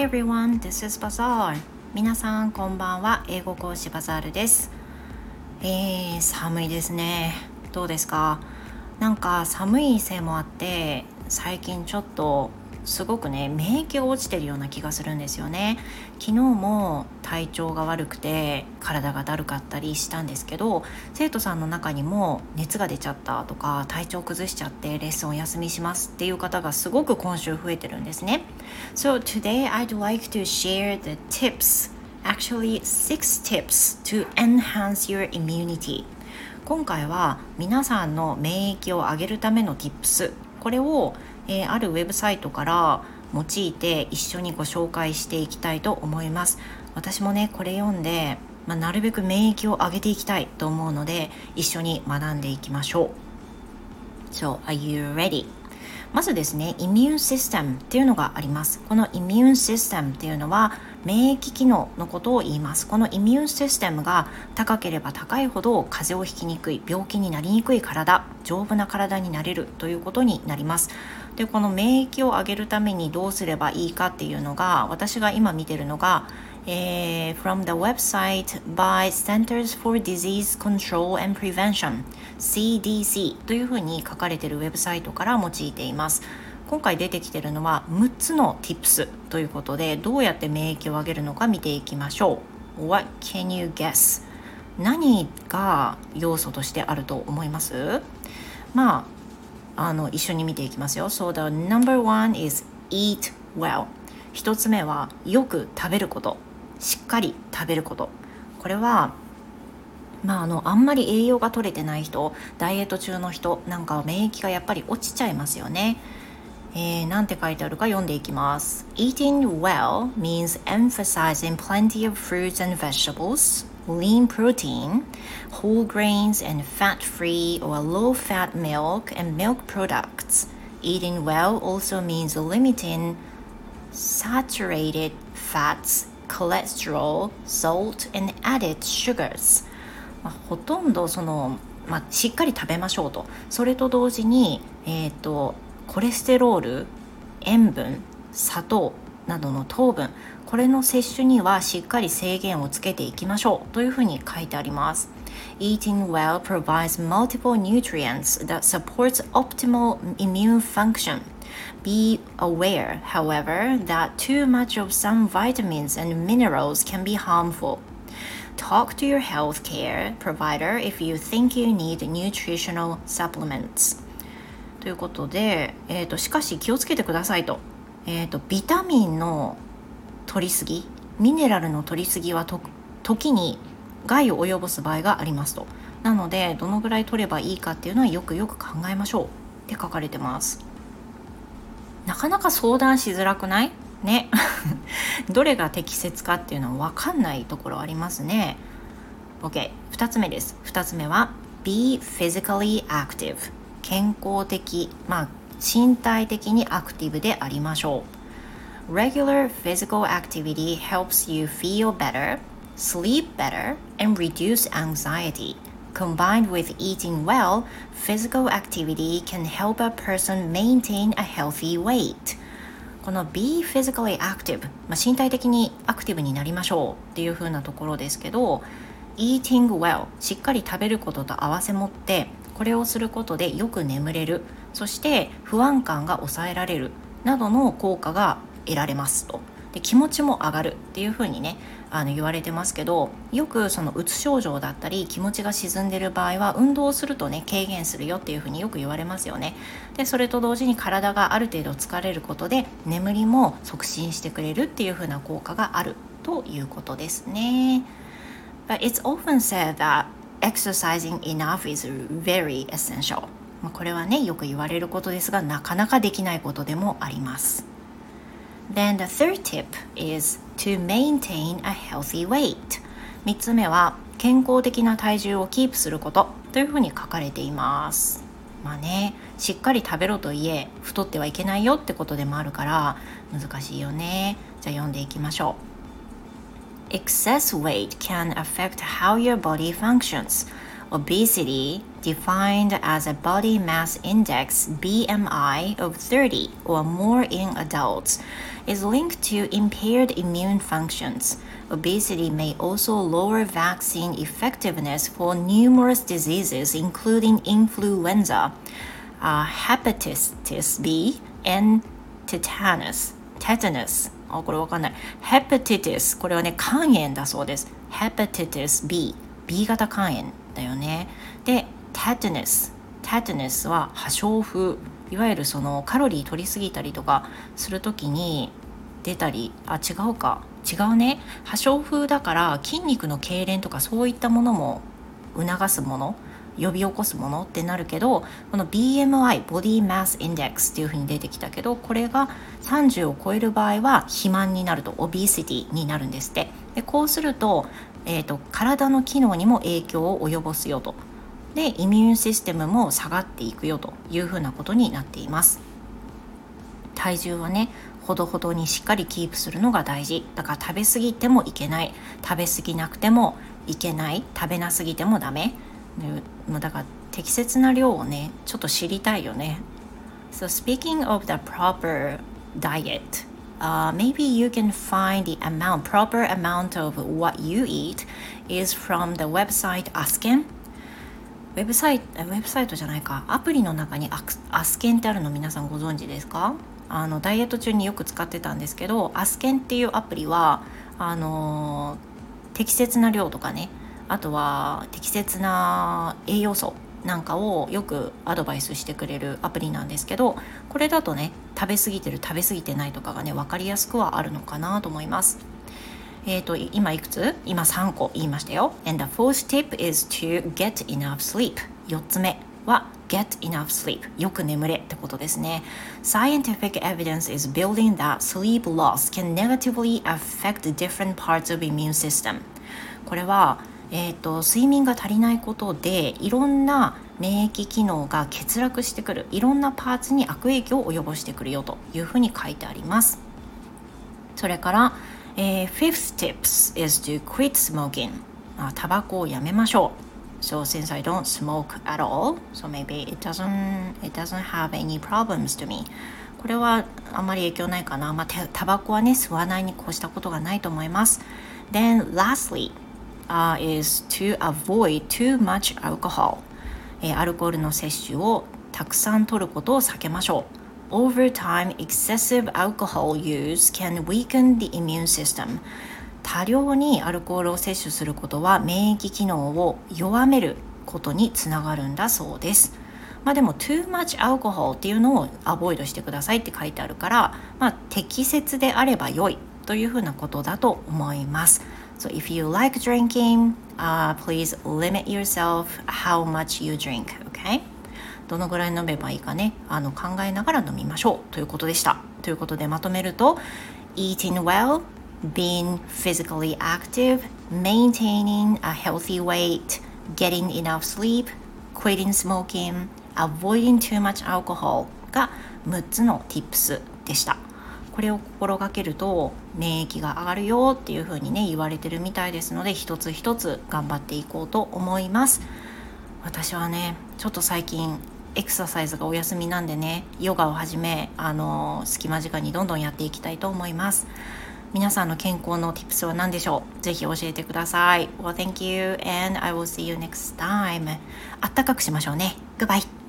Hi everyone, this is Bazaar. 皆さんこんばんは。英語講師バザールです。えー、寒いですね。どうですか？なんか寒いせいもあって最近ちょっとすごくね免疫が落ちてるような気がするんですよね。昨日も体調が悪くて体がだるかったりしたんですけど生徒さんの中にも熱が出ちゃったとか体調崩しちゃってレッスンお休みしますっていう方がすごく今週増えてるんですね。So today I'd like to share the tips actually six tips to enhance your immunity. 今回は皆さんの免疫を上げるための tips これをえー、あるウェブサイトから用いて一緒にご紹介していきたいと思います私もねこれ読んで、まあ、なるべく免疫を上げていきたいと思うので一緒に学んでいきましょう So, are you ready? まずですね、イミューンシステムっていうのがあります。このイミューンシステムっていうのは免疫機能のことを言います。このイミューンシステムが高ければ高いほど風邪をひきにくい、病気になりにくい体、丈夫な体になれるということになります。でこの免疫を上げるためにどうすればいいかっていうのが私が今見てるのが、えー、from the website by Centers for Disease Control and Prevention CDC というふうに書かれてるウェブサイトから用いています。今回出てきてるのは6つの tips ということでどうやって免疫を上げるのか見ていきましょう。What can you guess? 何が要素としてあると思います？まああの一緒に見ていきますよ。So the number one is eat well. 一つ目はよく食べること。しっかり食べること。これはまあ、あのあんまり栄養が取れてない人ダイエット中の人なんかは免疫がやっぱり落ちちゃいますよね。えー、なんて書いてあるか読んでいきます。Eating well means emphasizing plenty of fruits and vegetables lean protein, whole grains, and fat free or low fat milk and milk products. Eating well also means limiting saturated fats, cholesterol, salt, and added sugars. まあ、ほとんどその、まあ、しっかり食べましょうとそれと同時に、えーとコレステロール塩分砂糖などの糖分これの摂取にはしっかり制限をつけていきましょうというふうに書いてあります。Eating well provides multiple nutrients that supports optimal immune function. Be aware, however, that too much of some vitamins and minerals can be harmful. Talk to your healthcare provider if you think you need nutritional supplements. ということで、えーと、しかし気をつけてくださいと,、えーとビタミンの取りすぎミネラルの取りすぎは時に害を及ぼす場合がありますと。なのでどのぐらい取ればいいかっていうのはよくよく考えましょう。って書かれてます。なかなか相談しづらくない？ね。どれが適切かっていうのは分かんないところありますね。OK2 つ目です。2つ目は Be physically active 健康的。まあ身体的にアクティブでありましょう Regular physical activity helps you feel better, sleep better, and reduce anxiety. Combined with eating well, physical activity can help a person maintain a healthy weight. この be physically active、まあ、身体的にアクティブになりましょうっていう風なところですけど eating well しっかり食べることと合わせ持ってこれをすることでよく眠れるそして不安感が抑えられるなどの効果が得られますと。で気持ちも上がるっていうふうにねあの言われてますけどよくそのうつ症状だったり気持ちが沈んでる場合は運動をするとね軽減するよっていうふうによく言われますよね。でそれと同時に体がある程度疲れることで眠りも促進してくれるっていうふうな効果があるということですね。But it's often said that exercising enough is very essential. まこれはねよく言われることですがなかなかできないことでもあります Then the third tip is to maintain a healthy weight. 3つ目は健康的な体重をキープすることというふうに書かれています。まあね、しっかり食べろといえ太ってはいけないよってことでもあるから難しいよね。じゃあ読んでいきましょう。Excess weight can affect how your body functions. obesity defined as a body mass index BMI of 30 or more in adults is linked to impaired immune functions. Obesity may also lower vaccine effectiveness for numerous diseases, including influenza, uh, hepatitis B, and tetanus. tetanus あ、これわかんない。hepatitis これはね、肝炎だそうです。hepatitis B B 型肝炎だよね。で、tetanus tetanus は破傷風。いわゆるそのカロリー取りすぎたりとかする時に出たりあ違うか。違うね。破傷風だから筋肉の痙攣とかそういったものも促すもの呼び起こすものってなるけどこの BMI ボディマスインデックスっていうふうに出てきたけどこれが30を超える場合は肥満になるとオビシティになるんですって。でこうすると,、えーと、体の機能にも影響を及ぼすよと。でイミューンシステムも下がっていくよというふうなことになっています。体重はねほどほどにしっかりキープするのが大事。だから食べ過ぎてもいけない。食べ過ぎなくてもいけない。食べなすぎてもダメ。だから適切な量をねちょっと知りたいよね。So speaking of the proper diet uh, maybe you can find the amount proper amount of what you eat is from the website Asken. ウェブサイトウェブサイトじゃないか。アプリの中にアスケンってあるの皆さんご存知ですか？あのダイエット中によく使ってたんですけどアスケンっていうアプリはあの適切な量とかね。あとは適切な栄養素。なんかをよくアドバイスしてくれるアプリなんですけどこれだとね食べ過ぎてる食べ過ぎてないとかがね分かりやすくはあるのかなと思います。えっ、ー、と今いくつ今3個言いましたよ。And the fourth tip is to get enough sleep. 4つ目は get enough sleep よく眠れってことですね Scientific evidence is building that sleep loss can negatively affect different parts of immune system これはえーと、睡眠が足りないことでいろんな免疫機能が欠落してくるいろんなパーツに悪影響を及ぼしてくるよというふうに書いてありますそれから、えー、Fifth tips is to quit smoking あタバコをやめましょう So since I don't smoke at all, so maybe it doesn't it doesn't have any problems to me. これはあんまり影響ないかな。まあ、タバコはね、吸わないに越したことがないと思います。Then lastly, uh, is to avoid too much alcohol、えー、アルコールの摂取をたくさん取ることを避けましょう。Over time, excessive alcohol use can weaken the immune system. 多量にアルコールを摂取することは免疫機能を弱めることにつながるんだそうです。まあでも too much alcohol っていうのをアボイドしてくださいって書いてあるから、まあ、適切であれば良いというふうなことだと思います。So if you like drinking, uh, please limit yourself how much you drink, okay? どのぐらい飲めばいいかね、あの考えながら飲みましょうということでした。ということでまとめると、eating well, being physically active, maintaining a healthy weight, getting enough sleep, quitting smoking, avoiding too much alcohol が6つの tips でした。これを心がけると免疫が上がるよっていう風にね言われてるみたいですので一つ一つ頑張っていこうと思います。私はねちょっと最近エクササイズがお休みなんでねヨガをはじめあの隙間時間にどんどんやっていきたいと思います。皆さんの健康の tips は何でしょう？ぜひ教えてください。Well thank you and I will see you next time あったかくしましょうね。Goodbye